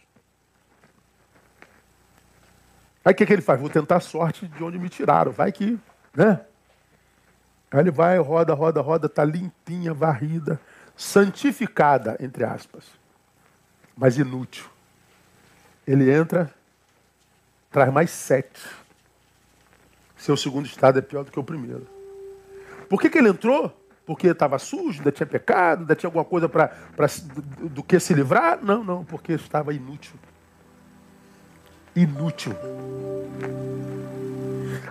Aí o que, que ele faz? Vou tentar a sorte de onde me tiraram. Vai que, né? Aí ele vai, roda, roda, roda, está limpinha, varrida, santificada, entre aspas, mas inútil. Ele entra, traz mais sete. Seu segundo estado é pior do que o primeiro. Por que, que ele entrou? Porque estava sujo, ainda tinha pecado, ainda tinha alguma coisa para do, do que se livrar? Não, não, porque estava inútil. Inútil.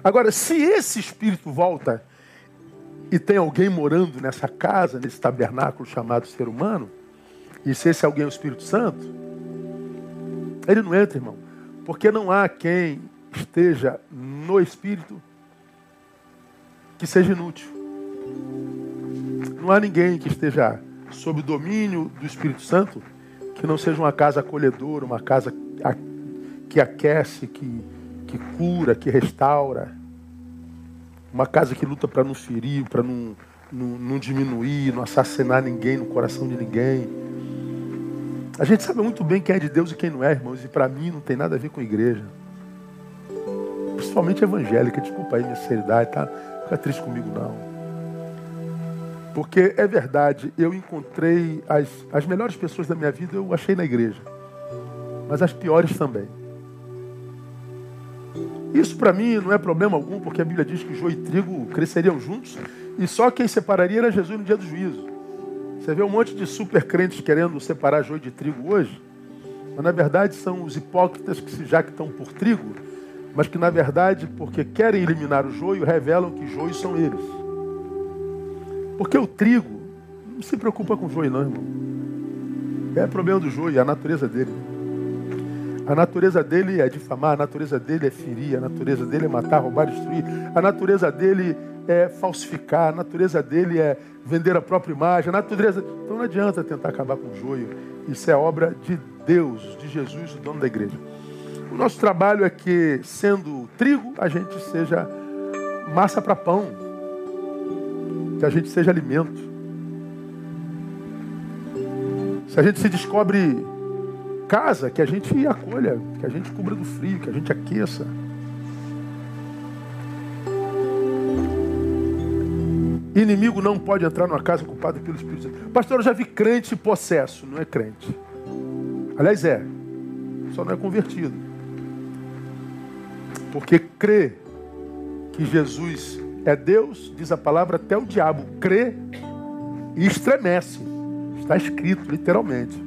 Agora, se esse espírito volta e tem alguém morando nessa casa, nesse tabernáculo chamado ser humano, e se esse alguém é o Espírito Santo, ele não entra, irmão, porque não há quem esteja no Espírito que seja inútil. Não há ninguém que esteja sob o domínio do Espírito Santo que não seja uma casa acolhedora, uma casa que aquece, que, que cura, que restaura. Uma casa que luta para não ferir, para não, não, não diminuir, não assassinar ninguém no coração de ninguém. A gente sabe muito bem quem é de Deus e quem não é, irmãos, e para mim não tem nada a ver com igreja. Principalmente evangélica, desculpa aí minha seriedade, tá? Fica triste comigo não. Porque é verdade, eu encontrei as, as melhores pessoas da minha vida, eu achei na igreja. Mas as piores também. Isso para mim não é problema algum, porque a Bíblia diz que joio e trigo cresceriam juntos, e só quem separaria era Jesus no dia do juízo. Você vê um monte de super crentes querendo separar joio de trigo hoje, mas na verdade são os hipócritas que que estão por trigo, mas que na verdade, porque querem eliminar o joio, revelam que joios são eles. Porque o trigo não se preocupa com o joio, não, irmão. É problema do joio, é a natureza dele. A natureza dele é difamar, a natureza dele é ferir, a natureza dele é matar, roubar, destruir. A natureza dele é falsificar, a natureza dele é vender a própria imagem. A natureza. Então não adianta tentar acabar com o joio. Isso é obra de Deus, de Jesus, o dono da igreja. O nosso trabalho é que, sendo trigo, a gente seja massa para pão que a gente seja alimento. Se a gente se descobre casa, que a gente acolha, que a gente cubra do frio, que a gente aqueça. Inimigo não pode entrar numa casa ocupada pelo Espírito Santo. Pastor, eu já vi crente possesso, não é crente. Aliás, é, só não é convertido. Porque crê que Jesus é Deus, diz a palavra, até o diabo crê e estremece. Está escrito, literalmente.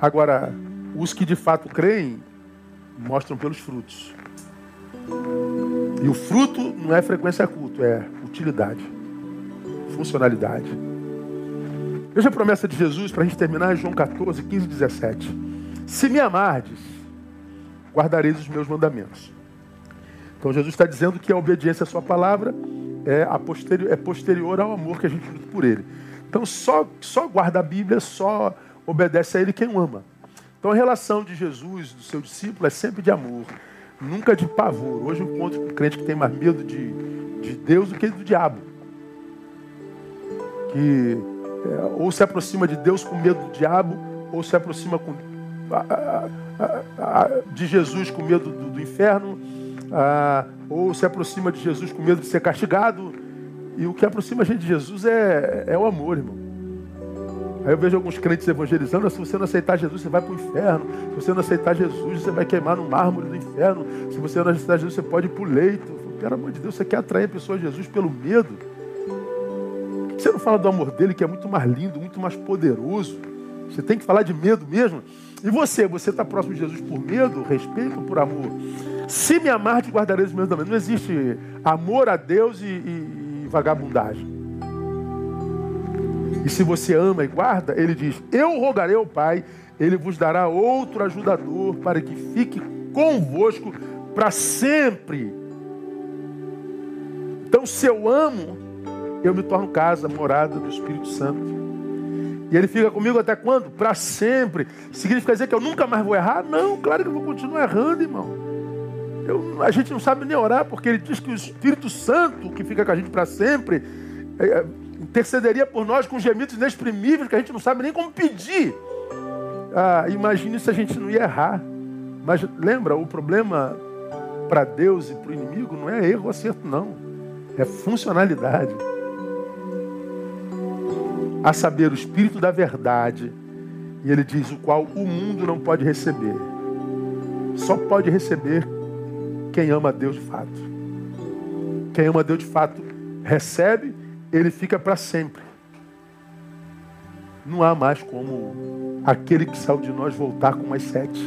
Agora, Os que de fato creem mostram pelos frutos. E o fruto não é frequência culto, é utilidade, funcionalidade. Veja a promessa de Jesus para a gente terminar, João 14, 15 e 17. Se me amardes, guardareis os meus mandamentos. Então Jesus está dizendo que a obediência à sua palavra é, posterior, é posterior ao amor que a gente luta por ele. Então só, só guarda a Bíblia, só obedece a ele quem o ama. Então a relação de Jesus, do seu discípulo, é sempre de amor, nunca de pavor. Hoje eu encontro com um crente que tem mais medo de, de Deus do que do diabo. Que é, ou se aproxima de Deus com medo do diabo, ou se aproxima com, a, a, a, de Jesus com medo do, do inferno, ou se aproxima de Jesus com medo de ser castigado. E o que aproxima a gente de Jesus é, é o amor, irmão. Aí eu vejo alguns crentes evangelizando, se você não aceitar Jesus, você vai para o inferno. Se você não aceitar Jesus, você vai queimar no mármore do inferno. Se você não aceitar Jesus, você pode ir para o leito. Pelo amor de Deus, você quer atrair a pessoa a Jesus pelo medo. Por que você não fala do amor dele, que é muito mais lindo, muito mais poderoso? Você tem que falar de medo mesmo. E você, você está próximo de Jesus por medo, respeito ou por amor? Se me amar, te guardarei os meus mandamentos. Não existe amor a Deus e, e, e vagabundagem. E se você ama e guarda, ele diz: Eu rogarei ao Pai, ele vos dará outro ajudador para que fique convosco para sempre. Então, se eu amo, eu me torno casa, morada do Espírito Santo. E ele fica comigo até quando? Para sempre. Significa dizer que eu nunca mais vou errar? Não, claro que eu vou continuar errando, irmão. Eu, a gente não sabe nem orar, porque ele diz que o Espírito Santo, que fica com a gente para sempre, é, é intercederia por nós com gemidos inexprimíveis que a gente não sabe nem como pedir. Ah, imagine se a gente não ia errar. Mas lembra, o problema para Deus e para o inimigo não é erro ou acerto, não. É funcionalidade. A saber, o Espírito da verdade. E ele diz: o qual o mundo não pode receber. Só pode receber quem ama a Deus de fato. Quem ama a Deus de fato recebe ele fica para sempre. Não há mais como aquele que saiu de nós voltar com mais sete.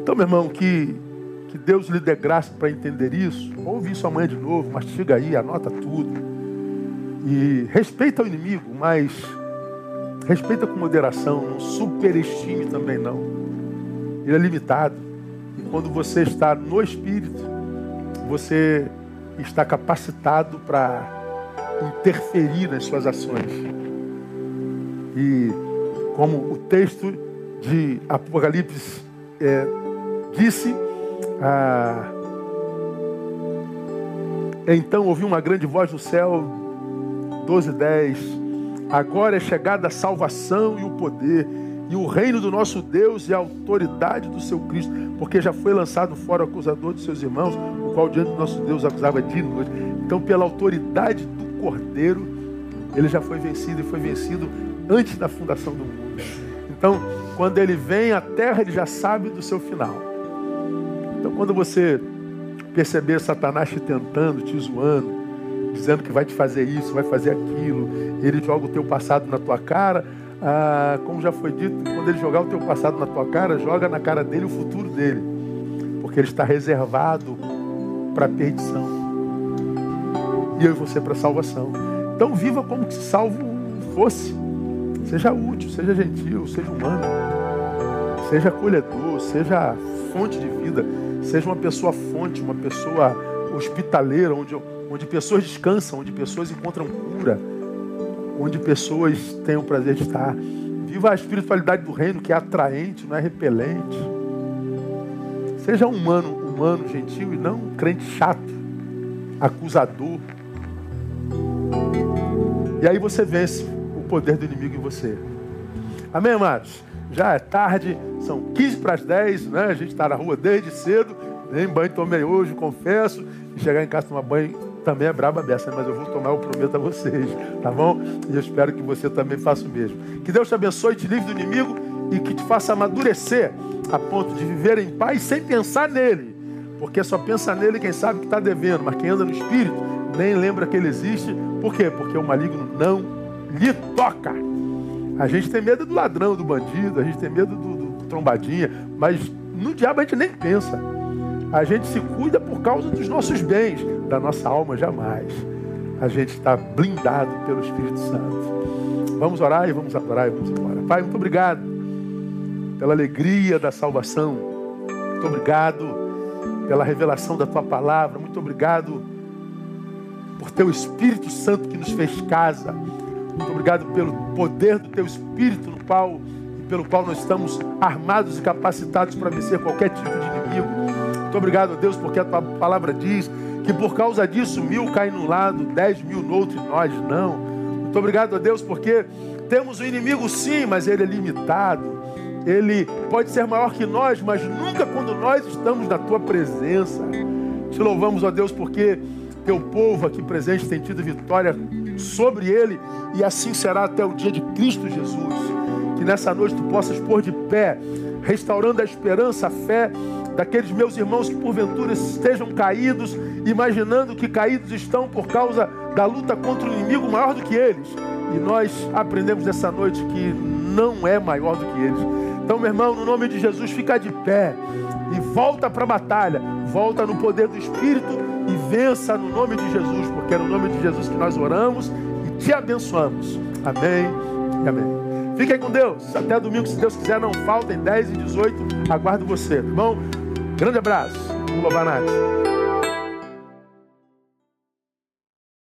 Então, meu irmão, que, que Deus lhe dê graça para entender isso. Ouve isso amanhã de novo, mastiga aí, anota tudo. E respeita o inimigo, mas respeita com moderação, não superestime também não. Ele é limitado. E quando você está no Espírito, você está capacitado para interferir nas suas ações. E como o texto de Apocalipse é, disse, ah, então ouvi uma grande voz do céu, 12, 10. Agora é chegada a salvação e o poder, e o reino do nosso Deus e a autoridade do seu Cristo, porque já foi lançado fora o acusador de seus irmãos, o qual diante do nosso Deus acusava de noite. Então, pela autoridade do Cordeiro, ele já foi vencido e foi vencido antes da fundação do mundo. Então, quando ele vem à terra, ele já sabe do seu final. Então, quando você perceber Satanás te tentando, te zoando, dizendo que vai te fazer isso, vai fazer aquilo, ele joga o teu passado na tua cara, ah, como já foi dito, quando ele jogar o teu passado na tua cara, joga na cara dele o futuro dele, porque ele está reservado para a perdição e eu e você para salvação. Então viva como se salvo fosse. Seja útil, seja gentil, seja humano, seja acolhedor, seja fonte de vida, seja uma pessoa fonte, uma pessoa hospitaleira, onde, onde pessoas descansam, onde pessoas encontram cura, onde pessoas têm o prazer de estar. Viva a espiritualidade do reino que é atraente, não é repelente. Seja humano, humano, gentil e não crente chato, acusador, e aí você vence o poder do inimigo em você. Amém, amados? Já é tarde, são 15 para as 10, né? A gente está na rua desde cedo. Nem banho tomei hoje, confesso. Chegar em casa tomar banho também é braba dessa, mas eu vou tomar, eu prometo a vocês, tá bom? E eu espero que você também faça o mesmo. Que Deus te abençoe, te livre do inimigo e que te faça amadurecer a ponto de viver em paz sem pensar nele. Porque só pensa nele quem sabe que está devendo, mas quem anda no espírito nem lembra que ele existe. Por quê? Porque o maligno não lhe toca. A gente tem medo do ladrão, do bandido, a gente tem medo do, do, trombadinha, mas no diabo a gente nem pensa. A gente se cuida por causa dos nossos bens, da nossa alma jamais. A gente está blindado pelo Espírito Santo. Vamos orar e vamos adorar e vamos embora. Pai, muito obrigado pela alegria da salvação. Muito obrigado pela revelação da tua palavra. Muito obrigado por teu Espírito Santo que nos fez casa. Muito obrigado pelo poder do teu Espírito no qual pelo qual nós estamos armados e capacitados para vencer qualquer tipo de inimigo. Muito obrigado, Deus, porque a tua palavra diz que por causa disso mil caem num lado, dez mil no outro e nós não. Muito obrigado Deus, porque temos um inimigo sim, mas ele é limitado. Ele pode ser maior que nós, mas nunca quando nós estamos na tua presença. Te louvamos, ó Deus, porque teu povo aqui presente tem tido vitória sobre ele e assim será até o dia de Cristo Jesus. Que nessa noite tu possas pôr de pé, restaurando a esperança, a fé daqueles meus irmãos que porventura estejam caídos, imaginando que caídos estão por causa da luta contra um inimigo maior do que eles. E nós aprendemos nessa noite que não é maior do que eles. Então, meu irmão, no nome de Jesus, fica de pé e volta para a batalha, volta no poder do Espírito e vença no nome de Jesus, porque é no nome de Jesus que nós oramos e te abençoamos. Amém e amém. Fiquem com Deus. Até domingo, se Deus quiser, não faltem 10 e 18. Aguardo você, tá bom? Grande abraço. Lovanate.